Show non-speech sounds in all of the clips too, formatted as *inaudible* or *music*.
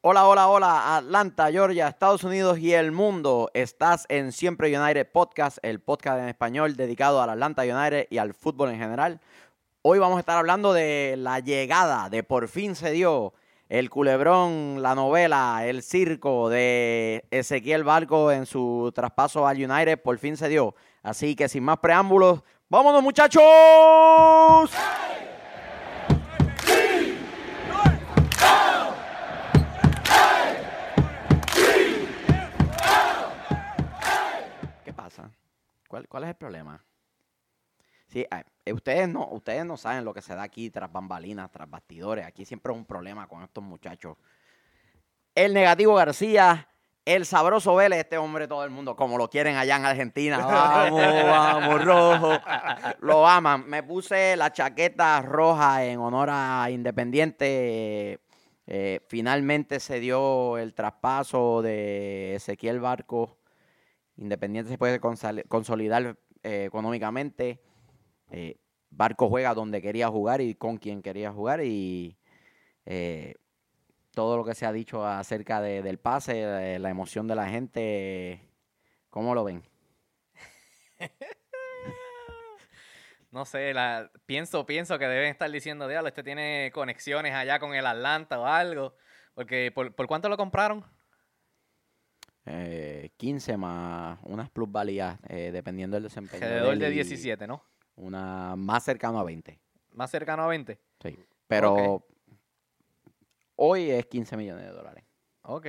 Hola, hola, hola, Atlanta, Georgia, Estados Unidos y el mundo. Estás en Siempre United Podcast, el podcast en español dedicado al Atlanta United y al fútbol en general. Hoy vamos a estar hablando de la llegada de por fin se dio el culebrón, la novela, el circo de Ezequiel Barco en su traspaso al United, por fin se dio. Así que sin más preámbulos, ¡vámonos muchachos! ¿Qué ¿Cuál, cuál es el problema? Sí, eh, ustedes, no, ustedes no saben lo que se da aquí tras bambalinas, tras bastidores. Aquí siempre es un problema con estos muchachos. El negativo García, el sabroso Vélez, este hombre todo el mundo, como lo quieren allá en Argentina. *laughs* Vamos, vamos, rojo. Lo aman. Me puse la chaqueta roja en honor a Independiente. Eh, finalmente se dio el traspaso de Ezequiel Barco. Independiente se puede consolidar eh, económicamente. Eh, Barco juega donde quería jugar y con quien quería jugar y eh, todo lo que se ha dicho acerca del pase, la emoción de la gente, ¿cómo lo ven? *laughs* no sé, pienso, pienso que deben estar diciendo, diablo, este tiene conexiones allá con el Atlanta o algo. Porque, ¿por, cuánto lo compraron? 15 eh, más unas plusvalías, dependiendo del desempeño. Alrededor de 17, ¿no? Una más cercano a 20. ¿Más cercano a 20? Sí. Pero hoy es 15 millones de dólares. Ok.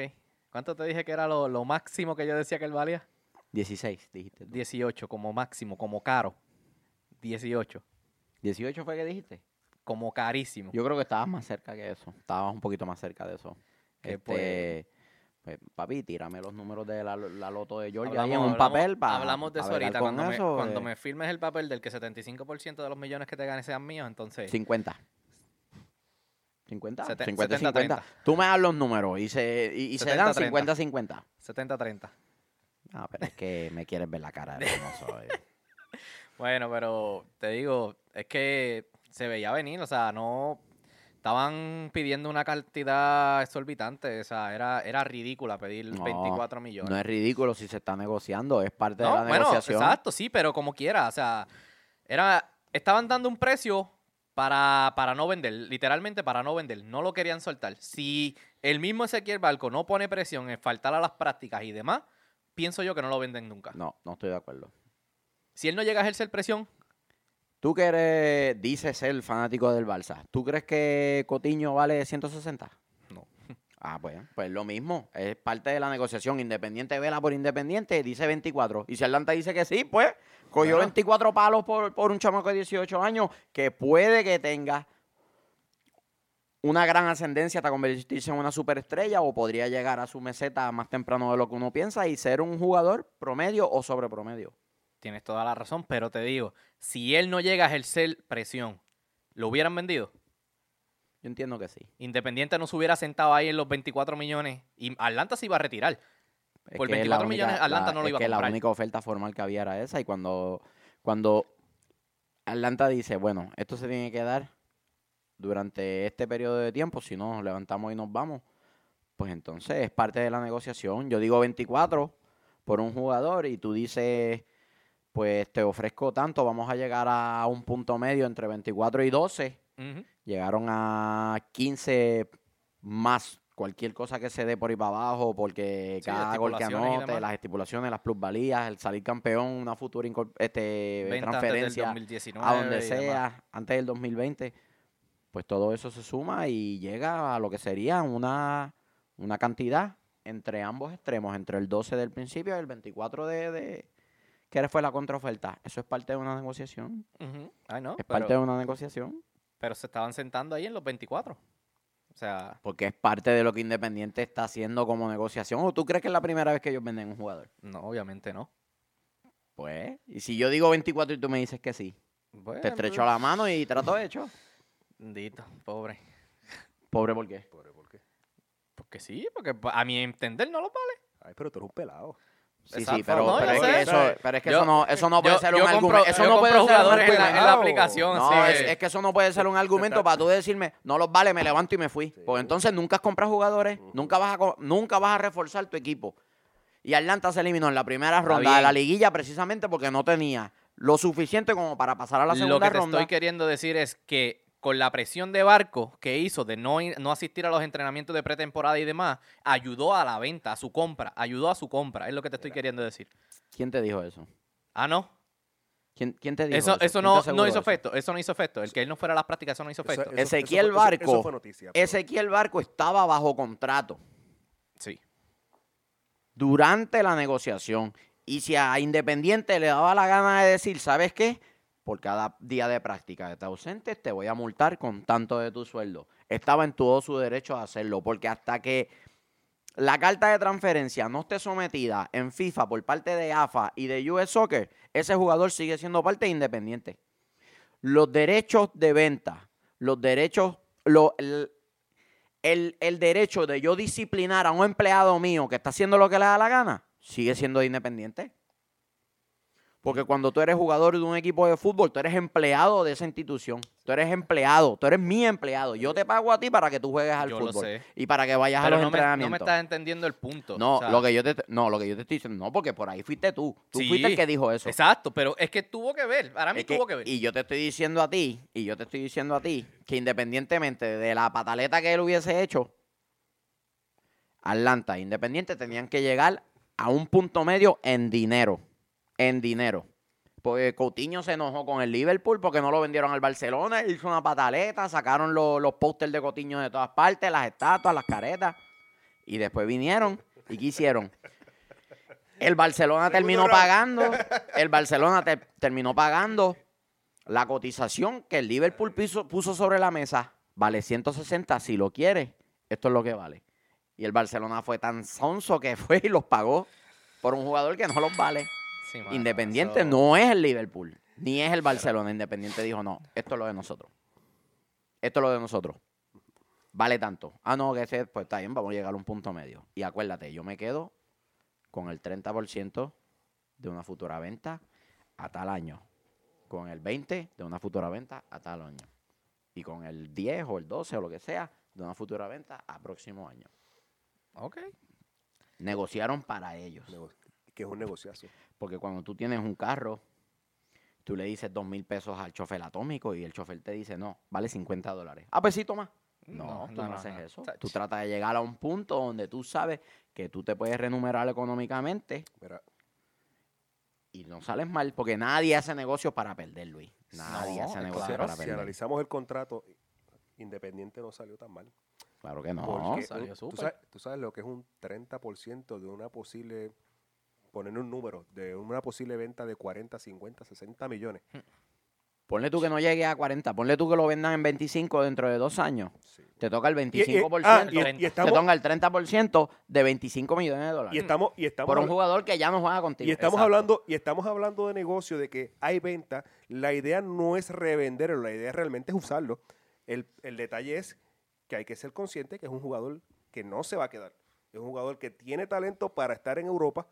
¿Cuánto te dije que era lo, máximo que yo decía que él valía? 16, dijiste. 18, como máximo, como caro. 18. ¿18 fue que dijiste? Como carísimo. Yo creo que estabas más cerca que eso. Estabas un poquito más cerca de eso. Este, pues, papi, tírame los números de la, loto de Georgia en un papel para. Hablamos de eso ahorita. Cuando, me, cuando me firmes el papel del que 75% de los millones que te ganes sean míos, entonces. 50. 50, 50, 50. Tú me das los números y se, y, se dan 50, 50. 70, 30. No, pero es que me quieres ver la cara de cómo soy. *laughs* bueno, pero te digo, es que se veía venir, o sea, no estaban pidiendo una cantidad exorbitante, o sea, era, era ridícula pedir 24 millones. No es ridículo si se está negociando, es parte de la bueno, negociación. Exacto, sí, pero como quiera, o sea, era, estaban dando un precio para, para no vender, literalmente para no vender, no lo querían soltar. Si el mismo Ezequiel Balco no pone presión en faltar a las prácticas y demás, pienso yo que no lo venden nunca. No, no estoy de acuerdo. Si él no llega a ejercer presión, Tú que eres, dices ser fanático del Barça, ¿tú crees que Cotiño vale 160? No. Ah, pues, pues lo mismo. Es parte de la negociación. Independiente vela por Independiente, dice 24. Y si Atlanta dice que sí, pues cogió 24 palos por, por un chamaco de 18 años que puede que tenga una gran ascendencia hasta convertirse en una superestrella o podría llegar a su meseta más temprano de lo que uno piensa y ser un jugador promedio o sobre promedio. Tienes toda la razón, pero te digo, si él no llega a ejercer presión, ¿lo hubieran vendido? Yo entiendo que sí. Independiente no se hubiera sentado ahí en los 24 millones y Atlanta se iba a retirar. Por 24 millones Atlanta no lo iba a comprar. que la única oferta formal que había era esa y cuando, cuando Atlanta dice, bueno, esto se tiene que dar durante este periodo de tiempo, si no nos levantamos y nos vamos, pues entonces es parte de la negociación. Yo digo 24 por un jugador y tú dices pues te ofrezco tanto, vamos a llegar a un punto medio entre 24 y 12. Llegaron a 15 más cualquier cosa que se dé por ahí para abajo, porque cada gol que anote, las estipulaciones, las plusvalías, el salir campeón, una futura este, transferencia a donde sea, antes del 2020, pues todo eso se suma y llega a lo que sería una, una cantidad entre ambos extremos, entre el 12 del principio y el 24 de ¿Qué fue la contraoferta? Eso es parte de una negociación. es parte de una negociación. Pero se estaban sentando ahí en los 24. O sea. Porque es parte de lo que Independiente está haciendo como negociación. ¿O tú crees que es la primera vez que ellos venden un jugador? No, obviamente no. Pues, y si yo digo 24 y tú me dices que sí, te estrecho la mano y trato hecho. Dito, pobre. ¿Pobre por qué? Pobre por qué. Porque sí, porque a mi entender no lo vale. Ay, pero tú eres un pelado. Sí, sí, pero, No, pero es que eso, pero es que Yo- eso no, eso no puede yo- ser un compro- argumento. Eso no puede ser un jugadores en la, en la argumento. aplicación. No, es, que- es que eso no puede ser un argumento para tú decirme, no los vale, me levanto y me fui. Porque entonces nunca has comprado jugadores, nunca, vas a, nunca vas a reforzar tu equipo. Y Atlanta se eliminó en la primera ronda de la liguilla precisamente porque no tenía lo suficiente como para pasar a la segunda Lo que te ronda. estoy queriendo decir es que con la presión de Barco que hizo de no, ir- no asistir a los entrenamientos de pretemporada y demás, ayudó a la venta, a su compra, ayudó a su compra, es lo que te estoy queriendo decir. ¿Quién te dijo eso? Ah, no. ¿Quién, quién te dijo Eso, eso? eso ¿Quién no, no hizo eso? efecto, eso no hizo efecto. El que él no fuera a las prácticas, eso no hizo efecto. eso- Ezequiel eso fue- eso- Barco, eso fue noticia, pero- Ezequiel Barco estaba bajo contrato. Sí. durante la negociación. Y si a Independiente le daba la gana de decir, ¿sabes qué? Por cada día de práctica que estés ausente, te voy a multar con tanto de tu sueldo. Estaba en todo su derecho a hacerlo, porque hasta que la carta de transferencia no esté sometida en FIFA por parte de AFA y de US Soccer, ese jugador sigue siendo parte de Independiente. Los derechos de venta, los derechos, lo- el, el- derecho de yo disciplinar a un empleado mío que está haciendo lo que le da la gana, sigue siendo de independiente. Porque cuando tú eres jugador de un equipo de fútbol, tú eres empleado de esa institución. Tú eres empleado, tú eres mi empleado. Yo te pago a ti para que tú juegues al Yo lo fútbol sé. y para que vayas a los no me, no me entrenamientos. estás entendiendo el punto. No, o sea, lo que yo te, no, lo que yo te estoy diciendo, no, porque por ahí fuiste tú. Tú Sí, fuiste el que dijo eso. Exacto, pero es que tuvo que ver. Para mí Es que- tuvo que ver. Y yo te estoy diciendo a ti, y yo te estoy diciendo a ti, que independientemente de la pataleta que él hubiese hecho, Atlanta e Independiente tenían que llegar a un punto medio en dinero. En dinero. Porque Coutinho se enojó con el Liverpool porque no lo vendieron al Barcelona, hizo una pataleta, sacaron los, los pósters de Coutinho de todas partes, las estatuas, las caretas, y después vinieron y ¿qué hicieron? El Barcelona terminó pagando, *laughs* el Barcelona te- terminó pagando la cotización que el Liverpool puso, puso sobre la mesa. Vale 160 si lo quiere. Esto es lo que vale. Y el Barcelona fue tan sonso que fue y los pagó por un jugador que no los vale. Sí, mano, Independiente eso- no es el Liverpool, ni es el Barcelona. Independiente dijo, no, esto es lo de nosotros. Esto es lo de nosotros. Vale tanto. Ah, no, que ese, pues está bien, vamos a llegar a un punto medio. Y acuérdate, yo me quedo con el 30% de una futura venta a tal año. Con el 20% de una futura venta a tal año. Y con el 10 o el 12 o lo que sea de una futura venta a próximo año. Ok. Negociaron para ellos. Que es un negociazo. Porque cuando tú tienes un carro, tú le dices dos mil pesos al chofer atómico y el chofer te dice, no, vale 50 dólares. Ah, pues sí, toma. No, No, tú no, haces no. eso. Tú tratas de llegar a un punto donde tú sabes que tú te puedes renumerar económicamente y no sales mal, porque nadie hace negocio para perder, Luis. Nadie No, hace negocio claro. para si perder. analizamos el contrato, Independiente no salió tan mal. Claro que no. Porque salió tú, sabes, tú sabes lo que es un 30% de una posible, poner un número, de una posible venta de 40, 50, 60 millones. Ponle tú que no llegue a 40, ponle tú que lo vendan en 25 dentro de dos años. Sí. Te toca el Y- y- 25%, ah, y- y te estamos- toca el 30% de 25 millones de dólares. Y estamos, y estamos, por un jugador que ya no juega contigo. y estamos Exacto. hablando, y estamos hablando de negocio, de que hay venta. La idea no es revenderlo, la idea realmente es usarlo. El, el detalle es que hay que ser consciente que es un jugador que no se va a quedar. Es un jugador que tiene talento para estar en Europa,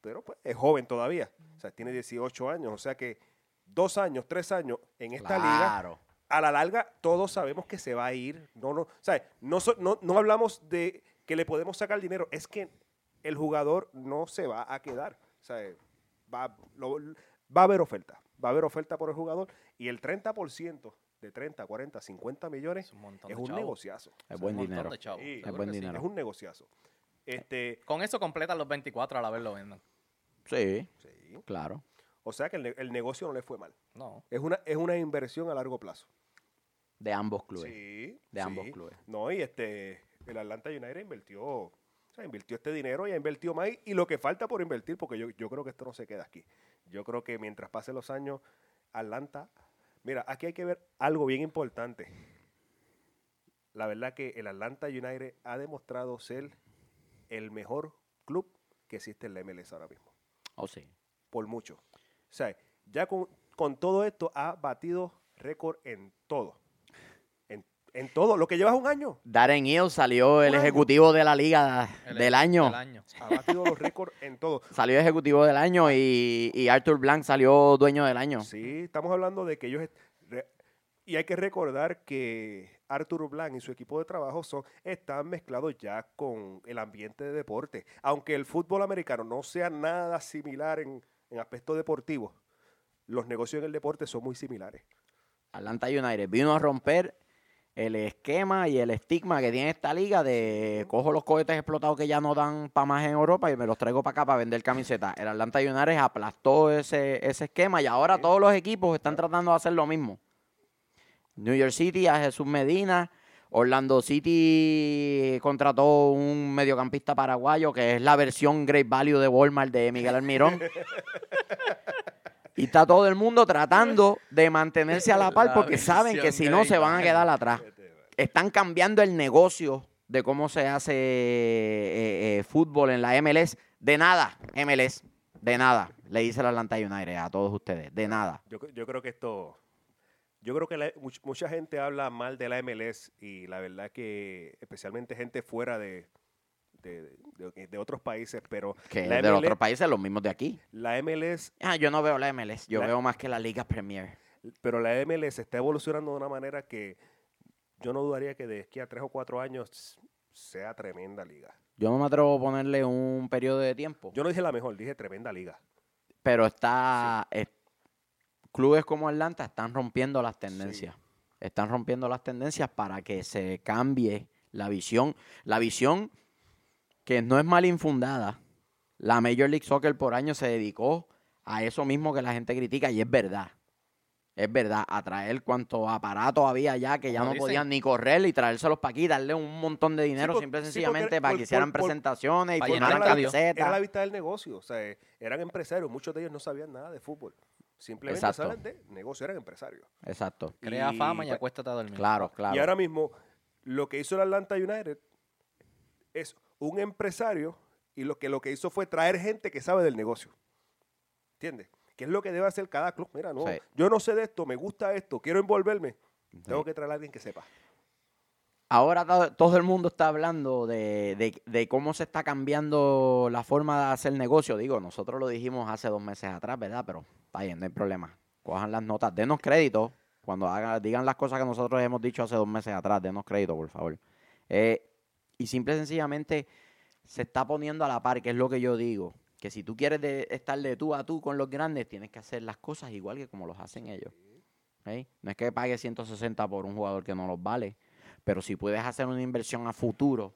pero pues, es joven todavía. O sea, tiene 18 años. O sea que dos años, tres años en esta liga, Claro. a la larga todos sabemos que se va a ir. No, no, ¿sabes? No, so- no, no hablamos de que le podemos sacar dinero, es que el jugador no se va a quedar. Sea, va, lo- va a haber oferta. Va a haber oferta por el jugador y el 30% de 30, 40, 50 millones Es un es un negociazo. Es buen dinero. seguro buen sí. dinero. Es un negociazo. Este, Con eso completan los 24 a la vez lo vendan. Sí, sí. claro. O sea que el, ne- el negocio no le fue mal. No. Es una, es una inversión a largo plazo. De ambos clubes. Sí, de ambos sí. clubes. No, y este, el Atlanta United invirtió, o sea, invirtió este dinero y ha invertido más. Y lo que falta por invertir, porque yo, yo creo que esto no se queda aquí. Yo creo que mientras pasen los años, Atlanta. Mira, aquí hay que ver algo bien importante. La verdad que el Atlanta United ha demostrado ser el mejor club que existe en la MLS ahora mismo Oh, sí. por mucho. O sea, ya con, con todo esto ha batido récord en todo. En, En todo, lo que llevas un año. Darren Hill salió el año. ejecutivo de la liga El- del año. del año. Ha batido los récords en todo. Salió ejecutivo del año y, y Arthur Blank salió dueño del año. Sí, estamos hablando de que ellos... Y hay que recordar que Arthur Blanc y su equipo de trabajo son, están mezclados ya con el ambiente de deporte. Aunque el fútbol americano no sea nada similar en, en aspectos deportivos, los negocios en el deporte son muy similares. Atlanta United vino a romper el esquema y el estigma que tiene esta liga de cojo los cohetes explotados que ya no dan para más en Europa y me los traigo para acá para vender camisetas. El Atlanta United aplastó ese, ese esquema y ahora todos los equipos están tratando de hacer lo mismo. New York City a Jesús Medina. Orlando City contrató un mediocampista paraguayo que es la versión Great Value de Walmart de Miguel Almirón. *laughs* Y está todo el mundo tratando de mantenerse a la par La porque saben que si no se van a quedar atrás. Están cambiando el negocio de cómo se hace eh, eh, fútbol en la MLS. De nada, MLS. De nada. Le dice el Atlanta United a todos ustedes. De nada. Yo, yo creo que esto, yo creo que la- much- mucha gente habla mal de la MLS y la verdad que especialmente gente fuera de, de, de- de otros países, pero Que la de los otros países, los mismos de aquí. la MLS, Ah, yo no veo la MLS. Yo La- veo más que la Liga Premier. pero la MLS está evolucionando de una manera que yo no dudaría que de aquí a tres o cuatro años sea tremenda liga. Yo no me atrevo a ponerle un periodo de tiempo. Yo no dije la mejor, dije tremenda liga. Pero está. es- clubes como Atlanta están rompiendo las tendencias. Están rompiendo las tendencias para que se cambie la visión. La visión que no es mal infundada. La Major League Soccer por año se dedicó a eso mismo que la gente critica y es verdad. Es verdad, a traer cuanto aparato había ya que ya no dicen. podían ni correr y traérselos para aquí, darle un montón de dinero por- simple y sí, porque sencillamente para por- que hicieran por- presentaciones y llenar camisetas. era la vista del negocio, o sea, eran empresarios, muchos de ellos no sabían nada de fútbol. Simplemente Exacto. saben de negocio, eran empresarios. Exacto. Crea Y, fama y pues, acuéstate a dormir. Claro, claro. Y ahora mismo, lo que hizo el Atlanta United es un empresario y lo que, lo que hizo fue traer gente que sabe del negocio. ¿Entiendes? ¿Qué es lo que debe hacer cada club? Mira, no, Sí. yo no sé de esto, me gusta esto, quiero envolverme. Tengo que traer a alguien que sepa. Ahora to- todo el mundo está hablando de, de- de cómo se está cambiando la forma de hacer negocio. Digo, nosotros lo dijimos hace dos meses atrás, ¿verdad? Pero está bien, no hay problema. Cojan las notas, denos crédito. Cuando hagan, digan las cosas que nosotros hemos dicho hace dos meses atrás, denos crédito, por favor. Eh, y simple y sencillamente se está poniendo a la par, que es lo que yo digo. Que si tú quieres estar de tú a tú con los grandes, tienes que hacer las cosas igual que como los hacen ellos. ¿ok? No es que pagues 160 por un jugador que no los vale. Pero si puedes hacer una inversión a futuro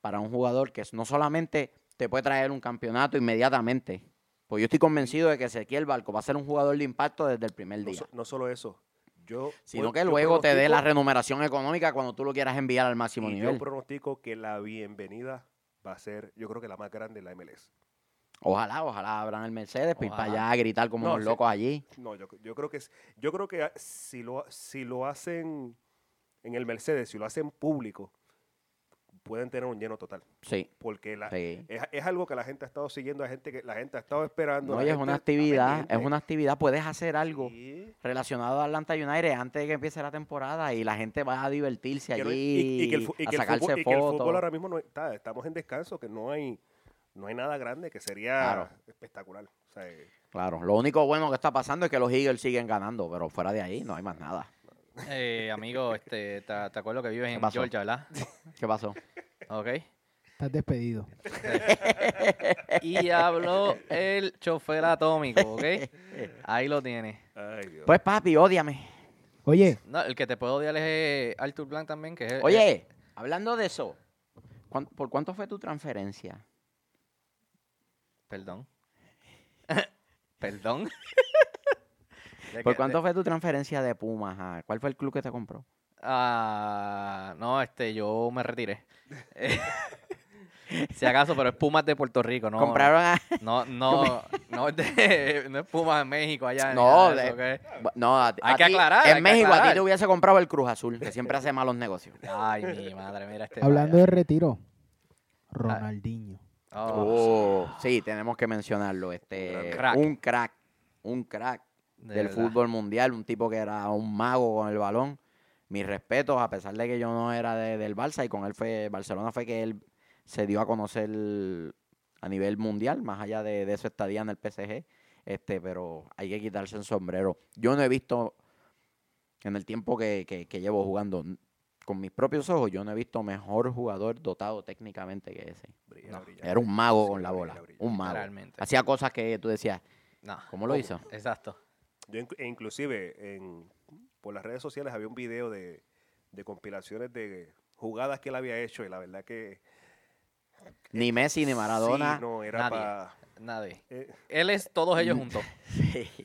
para un jugador que no solamente te puede traer un campeonato inmediatamente, pues yo estoy convencido de que Ezequiel Barco va a ser un jugador de impacto desde el primer No, día. no solo eso, yo... Sino que yo luego te dé la remuneración económica cuando tú lo quieras enviar al máximo y nivel. Yo pronostico que la bienvenida va a ser, yo creo que la más grande en la MLS. Ojalá, ojalá abran el Mercedes para ir para allá a gritar como No, unos sí. locos allí. No, yo, yo creo que es- yo creo que si lo si lo hacen en el Mercedes, si lo hacen público, pueden tener un lleno total, Sí, porque la, sí. es, es algo que la gente ha estado siguiendo, la gente que la gente ha estado esperando. No, y es una actividad, es una actividad, puedes hacer algo Sí. relacionado a Atlanta United antes de que empiece la temporada y la gente va a divertirse allí, y, y que el, fu- y a que el sacarse fútbol, y que el fotos. fútbol ahora mismo no está, estamos en descanso, que no hay no hay nada grande que sería Claro. espectacular. O sea, eh, Claro, lo único bueno que está pasando es que los Eagles siguen ganando, pero fuera de ahí no hay más nada. Eh, amigo, este, te, te acuerdo que vives en pasó? Georgia, ¿verdad? ¿Qué pasó? Ok. Estás despedido. *laughs* Y habló el chofer atómico, ¿ok? Ahí lo tienes. ay, Dios. Pues papi, ódiame. Oye, No, el que te puedo odiar es eh, Arthur Blanc también, que es el- Oye, hablando de eso, ¿cuán- ¿por cuánto fue tu transferencia? Perdón. *laughs* Perdón. ¿De ¿Por qué- cuánto de- fue tu transferencia de Pumas? ah? ¿Cuál fue el club que te compró? Ah, no, este, yo me retiré. Eh, *laughs* si acaso, pero es Pumas de Puerto Rico, ¿no? Compraron a... No, no, *laughs* no, es de- no es Pumas en México allá. ni No, nada de eso, de- ¿ok? No, a- Hay a que ti- aclarar, En que México a ti aclarar. te hubiese comprado el Cruz Azul, que siempre hace malos negocios. Ay, mi madre, mira este. hablando vaya. de retiro, Ronaldinho. Oh, Oh, sí, tenemos que mencionarlo. Este, Crack. Un crack, un crack de del verdad. fútbol mundial, un tipo que era un mago con el balón. mis respetos, a pesar de que yo no era de- del Barça y con él fue, Barcelona fue que él se dio a conocer a nivel mundial, más allá de, de su estadía en el PSG, este, pero hay que quitarse el sombrero. Yo no he visto, en el tiempo que, que- que llevo jugando, con mis propios ojos, yo no he visto mejor jugador dotado técnicamente que ese. Brilla, No, brilla. Era un mago con la bola, un mago. Hacía cosas que tú decías, No. ¿cómo lo ¿Cómo? hizo? Exacto. Yo inc- e inclusive en, por las redes sociales había un video de, de compilaciones de jugadas que él había hecho y la verdad que Ni Messi ni Maradona. sí, no era nadie. eh, Él es todos ellos juntos. *laughs*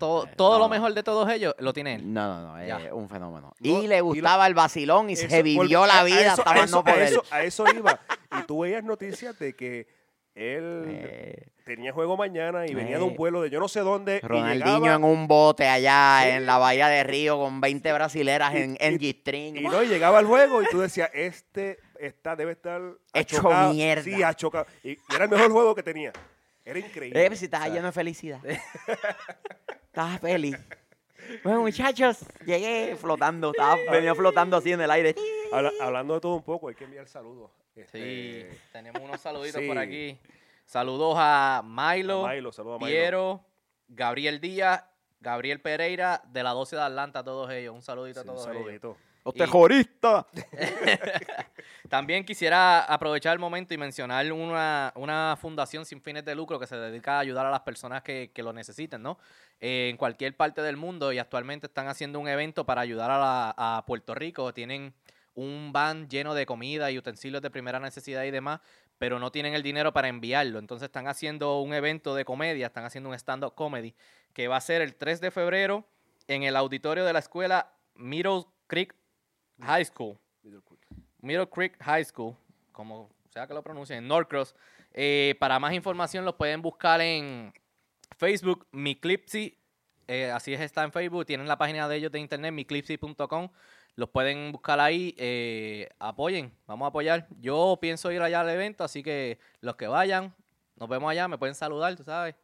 Todo, todo No. lo mejor de todos ellos lo tiene él. No, no, no, es un fenómeno. No, y le y gustaba el vacilón y eso, se vivió la a vida eso- a eso, a eso, a eso iba y tú veías noticias de que él Eh, tenía juego mañana y venía de un Eh. vuelo de yo no sé dónde y Ronaldinho llegaba, en un bote allá Sí. en la bahía de Río con 20 brasileras Y- en, en y- G-String. y no y llegaba al juego y tú decías este está debe estar Hecho achocado". mierda. sí achocado y, y era el mejor juego que tenía era increíble Eh, pues si sea, lleno de felicidad. *laughs* estaba feliz. Bueno, muchachos, llegué flotando. Estaba, *laughs* venía flotando así en el aire. habla- hablando de todo un poco hay que enviar saludos Sí, Este, tenemos unos saluditos sí. por aquí. Saludos a Milo, a Milo, saludos a Milo. Piero, Gabriel Díaz, Gabriel Pereira, de la 12 de Atlanta, todos ellos. Un saludito Sí, a un todos ellos. saludito Los Y- terroristas. *laughs* También quisiera aprovechar el momento y mencionar una, una fundación sin fines de lucro que se dedica a ayudar a las personas que, que lo necesiten, ¿no? Eh, en cualquier parte del mundo y actualmente están haciendo un evento para ayudar a, la- a Puerto Rico. Tienen un van lleno de comida y utensilios de primera necesidad y demás, pero no tienen el dinero para enviarlo. Entonces están haciendo un evento de comedia, están haciendo un stand-up comedy que va a ser el 3 de febrero en el auditorio de la escuela Middle Creek High School. Middle Creek High School, como sea que lo pronuncien, en Norcross. Eh, para más información los pueden buscar en Facebook, Miclipsy. eh, así es, está en Facebook. Tienen la página de ellos de internet, miclipsy.com. Los pueden buscar ahí. eh, apoyen, vamos a apoyar. Yo pienso ir allá al evento, así que los que vayan, nos vemos allá, me pueden saludar, tú sabes.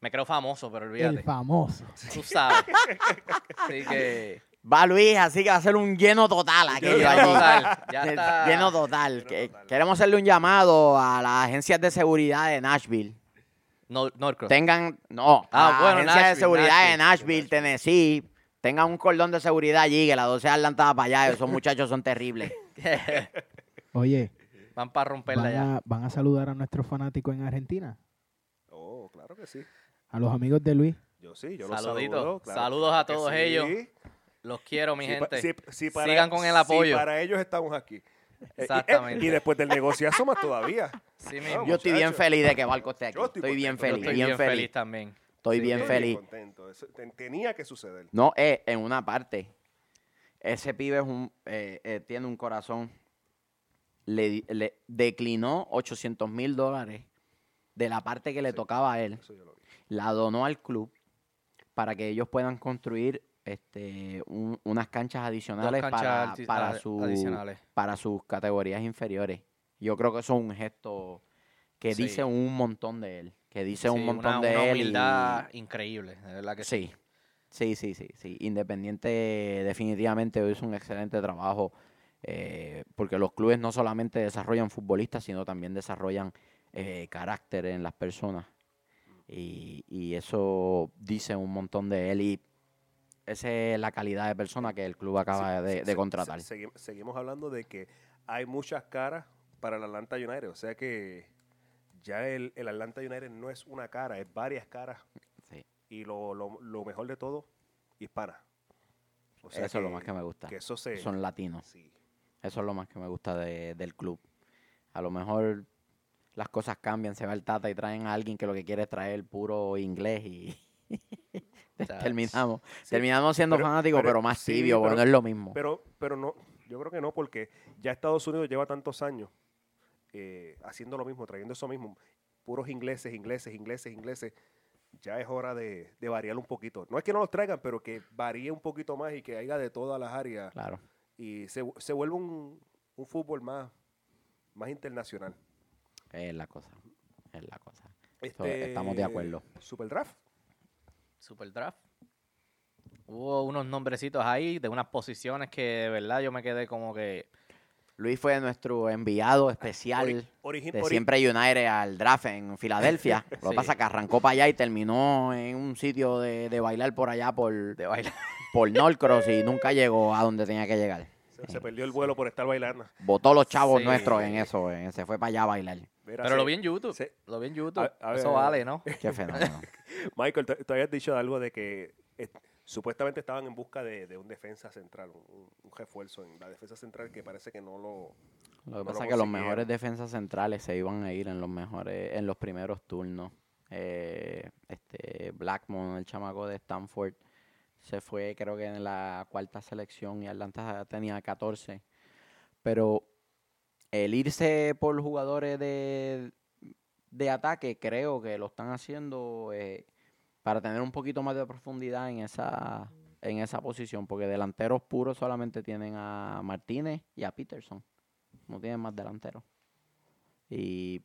Me creo famoso, pero El olvídate. famoso. Tú sabes. *laughs* Así que. Va Luis, así que va a ser un lleno total aquello Lleno allí. total, ya está. Lleno total. Lleno Que- total. Queremos hacerle un llamado a las agencias de seguridad de Nashville. Nor- Norcross. Tengan, no, Ah, a las bueno, agencias de Nashville, seguridad de Nashville. Nashville, Tennessee. Tengan un cordón de seguridad allí, que la 12 de Atlanta va para allá. Esos muchachos son terribles. *laughs* Oye, Van para romperla van ya. van a saludar a nuestros fanáticos en Argentina. oh claro que sí A los amigos de Luis. yo sí yo los Saluditos. saludo claro, Saludos a todos sí. ellos, Los quiero, mi Si pa- gente. si- si para- Sigan con el apoyo. para ellos estamos aquí. Eh, y- eh, Exactamente. Y, después del negociazo más todavía. Sí mismo. Yo estoy bien feliz de que Barco esté aquí. Yo estoy Estoy bien contento, yo feliz, Estoy bien, feliz. también. Estoy Sí, bien estoy feliz. contento. Eso ten- tenía que suceder. No, eh, en una parte. Ese pibe es un, eh, eh, tiene un corazón. Le, di- le declinó 800 mil dólares de la parte que le Sí. tocaba a él. Eso yo lo vi. La donó al club para que ellos puedan construir este, un- unas canchas Dos adicionales canchas para, alti- para, a- su- adicionales. para sus categorías inferiores. Yo creo que eso es un gesto que Sí. dice un montón de él. Que dice un Sí, montón una, de una él. y- humildad increíble, de verdad que sí. Sí, sí, sí, sí, sí. Independiente definitivamente hizo un excelente trabajo eh, porque los clubes no solamente desarrollan futbolistas, sino también desarrollan eh, carácter en las personas. Y, y eso dice un montón de él y esa es la calidad de persona que el club acaba Sí, de, se- de contratar. se- segui- seguimos hablando de que hay muchas caras para el Atlanta United. O sea que ya el, el Atlanta United no es una cara, es varias caras. Sí. Y lo, lo- lo mejor de todo, hispana. O sea eso es lo más que me gusta. que eso se... Son latinos. sí. Eso es lo más que me gusta de- del club. A lo mejor las cosas cambian, se va el tata y traen a alguien que lo que quiere es traer puro inglés y *laughs* terminamos. sí. Terminamos siendo Pero- fanáticos, pero, pero- más sí, tibio, porque pero- no es lo mismo. Pero, pero no, yo creo que no, porque ya Estados Unidos lleva tantos años eh, haciendo lo mismo, trayendo eso mismo, puros ingleses, ingleses, ingleses, ingleses. Ya es hora de, de variar un poquito. No es que no los traigan, pero que varíe un poquito más y que haya de todas las áreas claro. y se, se vuelva un, un fútbol más, más internacional. Es la cosa. Es la cosa. Este, estamos de acuerdo. Super Draft. Super Draft. Hubo unos nombrecitos ahí de unas posiciones que de verdad yo me quedé como que. Luis fue nuestro enviado especial Ori- origi- de siempre United al draft en Filadelfia. *laughs* Lo que pasa es que arrancó para allá y terminó en un sitio de, de bailar por allá por, De bailar. por Norcross y nunca llegó a donde tenía que llegar. Se, se perdió el vuelo por estar bailando. Botó los chavos Sí. nuestros en eso, en- se fue para allá a bailar. Mira, Pero lo vi en YouTube. Lo vi en YouTube. A- a ver, Eso a vale, ¿no? Qué fenómeno. *laughs* Michael, tú, tú habías dicho algo de que eh, supuestamente estaban en busca de, de un defensa central, un, un refuerzo en la defensa central que parece que no lo... Lo que No pasa es que los mejores defensas centrales se iban a ir en los mejores, en los primeros turnos. Eh, este Blackmon, el chamaco de Stanford, se fue creo que en la cuarta selección y Atlanta tenía 14. Pero el irse por jugadores de, de ataque, creo que lo están haciendo eh, para tener un poquito más de profundidad en esa, en esa posición, porque delanteros puros solamente tienen a Martínez y a Peterson no tienen más delanteros. Y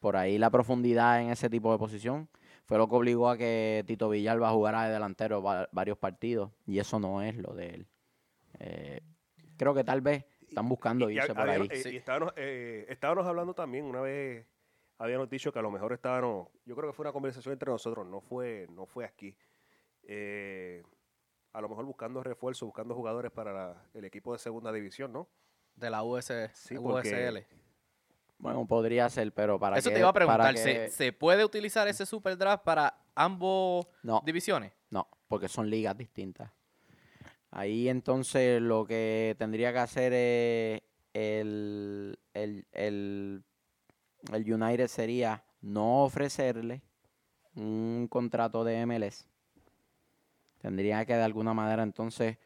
por ahí la profundidad en ese tipo de posición fue lo que obligó a que Tito Villalba jugara de delantero va- varios partidos. Y eso no es lo de él. Eh, creo que tal vez están buscando Y- y irse por ahí. eh, Sí. y estábamos, eh, estábamos hablando también, una vez habíamos dicho que a lo mejor estábamos, yo creo que fue una conversación entre nosotros, no fue, no fue aquí. Eh, a lo mejor buscando refuerzos, buscando jugadores para la- el equipo de segunda división, ¿no? De la US, Sí, porque- USL. Bueno, podría ser, pero para Eso te iba a preguntar. ¿se, se puede utilizar ese super draft para ambos No, divisiones? no, porque son ligas distintas. Ahí entonces lo que tendría que hacer es el, el, el, el United sería no ofrecerle un contrato de MLS. Tendría que de alguna manera entonces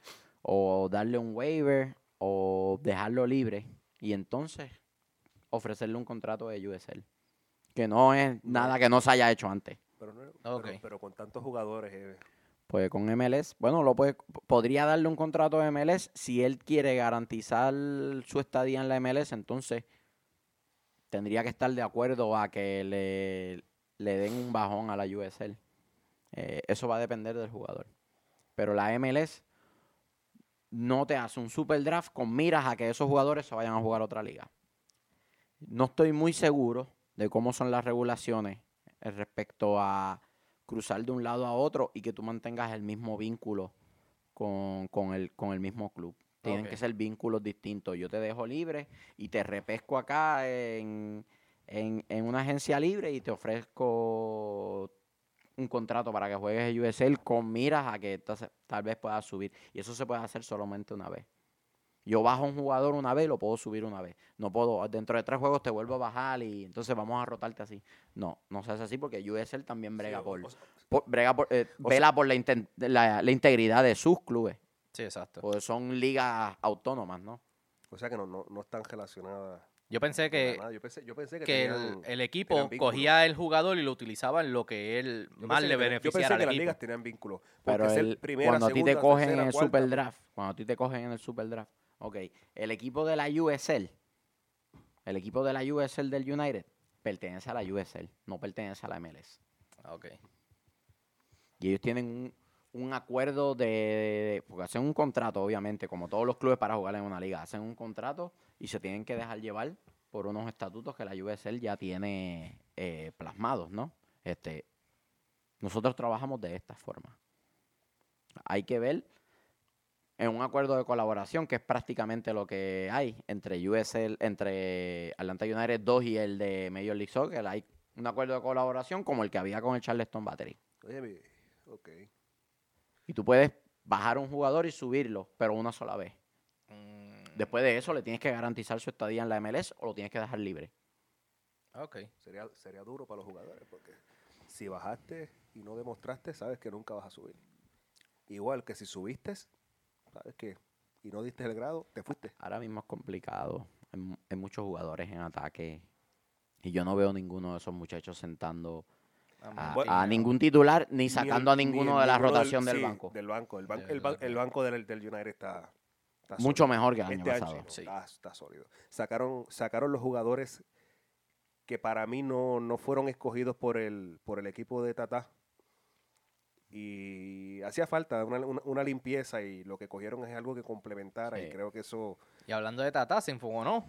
o darle un waiver o dejarlo libre y entonces ofrecerle un contrato de USL. Que no es nada que no se haya hecho antes. Pero, no- pero- con tantos jugadores, eh, Pues con MLS, bueno, lo puede, podría darle un contrato de MLS si él quiere garantizar su estadía en la MLS, entonces tendría que estar de acuerdo a que le, le den un bajón a la USL. Eh, eso va a depender del jugador. Pero la MLS no te hace un super draft con miras a que esos jugadores se vayan a jugar a otra liga. No estoy muy seguro de cómo son las regulaciones eh, respecto a cruzar de un lado a otro y que tú mantengas el mismo vínculo con, con el, con el mismo club. Tienen que ser vínculos distintos. Yo te dejo libre y te repesco acá en, en, en una agencia libre y te ofrezco un contrato para que juegues en USL con miras a que entonces tal vez puedas subir. Y eso se puede hacer solamente una vez. Yo bajo un jugador una vez y lo puedo subir una vez. No puedo, dentro de tres juegos te vuelvo a bajar y entonces vamos a rotarte así. No, no se hace así porque USL también brega sí, por, o- por- brega por, eh, vela por la, la, la integridad de sus clubes. Sí, exacto. Porque son ligas autónomas, ¿no? o sea que no, no, no están relacionadas. Yo pensé que. Yo pensé, yo pensé que, que el, tenían- el equipo cogía el jugador y lo utilizaba en lo que él yo más pensé le que- Yo beneficiara pensé que las ligas tenían vínculos. Pero el- primera, cuando a ti te cogen en el cuarta, super draft, cuando a ti te cogen en el super draft, ok, el equipo de la USL, el equipo de la USL del United, pertenece a la USL, no pertenece a la MLS. Ah, ok. Y ellos tienen un, un acuerdo de, Porque hacen un contrato, obviamente, como todos los clubes para jugar en una liga. Hacen un contrato y se tienen que dejar llevar por unos estatutos que la USL ya tiene eh, plasmados, ¿no? Este, nosotros trabajamos de esta forma. Hay que ver en un acuerdo de colaboración, que es prácticamente lo que hay entre USL, entre Atlanta United 2 y el de Major League Soccer. Hay un acuerdo de colaboración como el que había con el Charleston Battery. Oye, ok. Y tú puedes bajar un jugador y subirlo, pero una sola vez. Mm, Después de eso, le tienes que garantizar su estadía en la MLS o lo tienes que dejar libre. ok. Sería, sería duro para los jugadores porque si bajaste y no demostraste, sabes que nunca vas a subir. Igual que si subiste, sabes que y no diste el grado, te fuiste. Ahora mismo es complicado. Hay muchos jugadores en ataque. Y yo no veo ninguno de esos muchachos sentando a, Bueno, a ningún titular ni Ni sacando el- a ni ninguno de la rotación del sí, banco. Del banco. El, ban- Del el, ban- banco. el banco del, del United está, está Mucho sólido. mejor que el año Este pasado. Sí. está, está sólido. Sacaron, sacaron los jugadores que para mí no, no fueron escogidos por el, por el equipo de Tata. y hacía falta una, una- una limpieza y lo que cogieron es algo que complementara y creo que eso Y hablando de Tata, se enfogonó.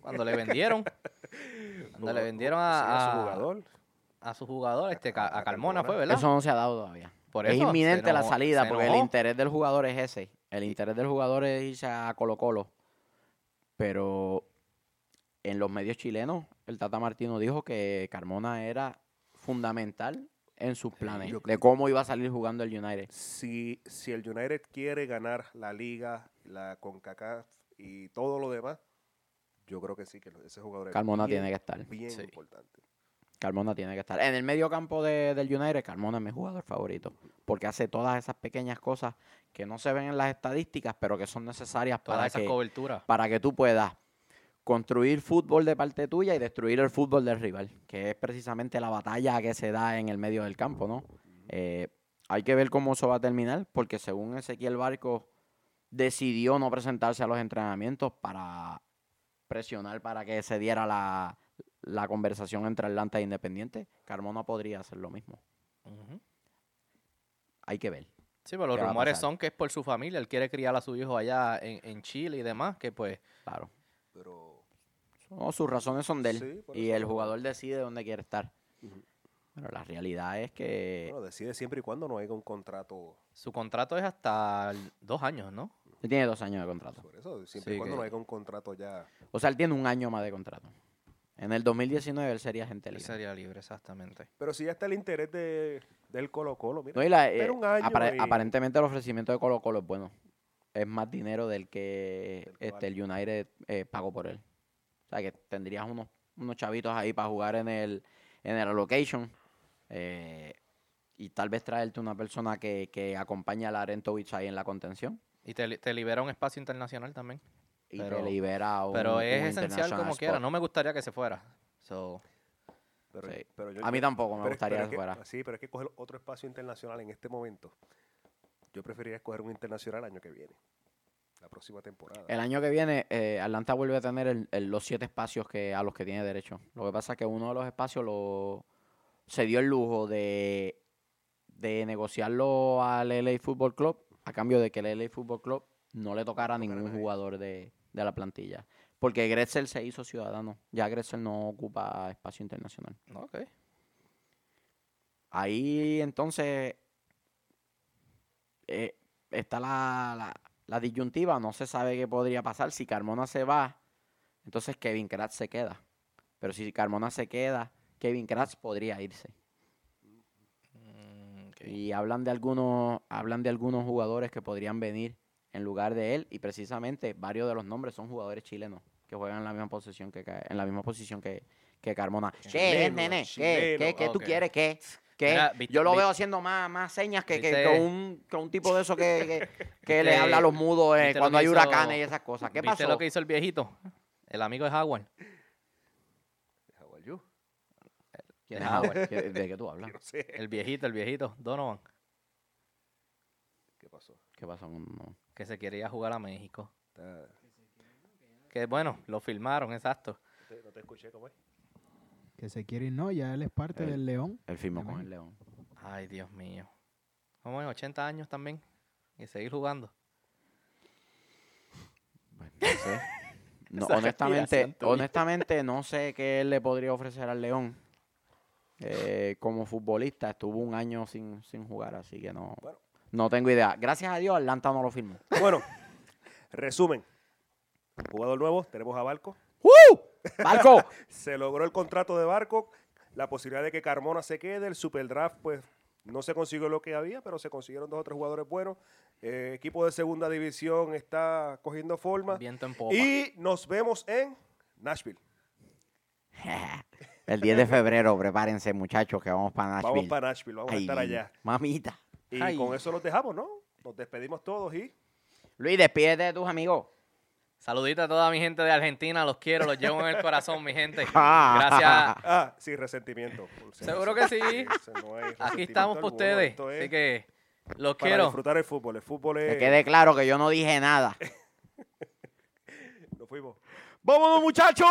Cuando le vendieron. *laughs* Cuando le vendieron a, a su jugador. A su jugador, este, A a Carmona fue, ¿verdad? Eso no se ha dado todavía. Por es eso, inminente la salida porque el interés del jugador es ese. El interés del jugador es irse a Colo Colo. Pero en los medios chilenos, el Tata Martino dijo que Carmona era fundamental en sus planes yo de cómo iba a salir jugando el United. Si, si el United quiere ganar la liga, la CONCACAF y todo lo demás, yo creo que sí, que ese jugador es Carmona bien, tiene que estar. bien Sí. importante. Carmona tiene que estar. En el medio campo de- del United, Carmona es mi jugador favorito. Porque hace todas esas pequeñas cosas que no se ven en las estadísticas, pero que son necesarias Todas para esas que, coberturas. para que tú puedas construir fútbol de parte tuya y destruir el fútbol del rival, que es precisamente la batalla que se da en el medio del campo, ¿no? Eh, hay que ver cómo eso va a terminar, porque según Ezequiel Barco decidió no presentarse a los entrenamientos para presionar para que se diera la, la conversación entre Atlanta e Independiente, Carmona podría hacer lo mismo. Hay que ver. Sí, pero los ¿Qué va a rumores son que es por su familia. Él quiere criar a su hijo allá en, en Chile y demás, que pues Claro. Pero No, sus razones son de él. Sí, y el jugador decide dónde quiere estar. Pero la realidad es que bueno, decide siempre y cuando no haya un contrato. su contrato es hasta el- dos años, ¿no? él tiene dos años de contrato. Por eso, siempre y cuando que- no haya un contrato ya. O sea, él tiene un año más de contrato. En el 2019 él sería agente Él libre. sería libre, exactamente. Pero si ya está el interés de, del Colo Colo, mira. No, y la- espera eh, un año apare- y- Aparentemente el ofrecimiento de Colo Colo es bueno. Es más dinero del que Del este, el United eh, pagó por él. O sea, que tendrías unos, unos chavitos ahí para jugar en el, en el allocation. eh, y tal vez traerte una persona que, que acompañe a Larentovich ahí en la contención. Y te, te libera un espacio internacional también. Y Pero- te libera un Pero un es esencial como quiera. No me gustaría que se fuera. So, Pero, Sí. pero yo- A mí tampoco me gustaría pero que es fuera. Sí, pero es que coger otro espacio internacional en este momento. Yo preferiría escoger un internacional el año que viene. La próxima temporada. El año que viene, eh, Atlanta vuelve a tener el- el- los siete espacios que, a los que tiene derecho. Lo que pasa es que uno de los espacios lo, se dio el lujo de, de negociarlo al LA Football Club a cambio de que el LA Football Club no le tocara a ningún jugador de, de la plantilla. Porque Gretzel se hizo ciudadano. Ya Gretzel no ocupa espacio internacional. ok. Ahí entonces eh, está la, la- la disyuntiva, no se sabe qué podría pasar. Si Carmona se va, entonces Kevin Kratz se queda. Pero si Carmona se queda, Kevin Kratz podría irse. Mm. Y hablan de algunos, hablan de algunos jugadores que podrían venir en lugar de él. Y precisamente varios de los nombres son jugadores chilenos que juegan en la misma posición que, en la misma posición que, que Carmona. ¿Qué nene? ¿Qué, ¿Qué, qué tú ok. quieres? ¿Qué? ¿Qué? Mira, viste- Yo lo veo haciendo más, más señas que, que, que un, que un tipo de eso que, que, *laughs* que le habla a los mudos eh, lo cuando que hay hizo- huracanes y esas cosas. ¿Qué ¿Viste pasó? lo que hizo el viejito? El amigo de Howard. How are you? ¿Quién es Howard? ¿Qué- ¿De qué tú hablas? *laughs* No sé. El viejito, el viejito, Donovan, ¿Qué pasó? ¿Qué pasó? no? Que se quería jugar a México. Que bueno, lo filmaron, exacto. no te- no te escuché cómo es. Que se quiere ir, no, ya él es parte Él- del León. Él firmó con el. León. Ay, Dios mío. Como en 80 años también. Y seguir jugando. Pues, no sé. *laughs* No, honestamente, honestamente, no sé qué él le podría ofrecer al León. Eh, como futbolista, estuvo un año sin, sin jugar, así que no, Bueno. No tengo idea. Gracias a Dios, Atlanta no lo firmó. Bueno, *laughs* resumen. Jugador nuevo, tenemos a Barco. ¡Barco! *laughs* Se logró el contrato de Barco, la posibilidad de que Carmona se quede, el Super Draft, pues no se consiguió lo que había, pero se consiguieron dos o tres jugadores buenos. Eh, equipo de segunda división está cogiendo forma. Viento en popa. Y nos vemos en Nashville. *laughs* El 10 de febrero, prepárense, muchachos, que vamos para Nashville. Vamos para Nashville, vamos a estar allá. Mamita. Y Ay. con eso los dejamos, ¿no? Nos despedimos todos y Luis, despídete de tus amigos. Saludito a toda mi gente de Argentina. Los quiero, los llevo en el corazón, mi gente. *laughs* Ah. Gracias. Ah, sí, resentimiento. Seguro que sí. No Aquí estamos por ustedes. es Así que los para quiero. disfrutar el fútbol. El fútbol Que es... quede claro que yo no dije nada. *laughs* Nos fuimos. ¡Vámonos, muchachos!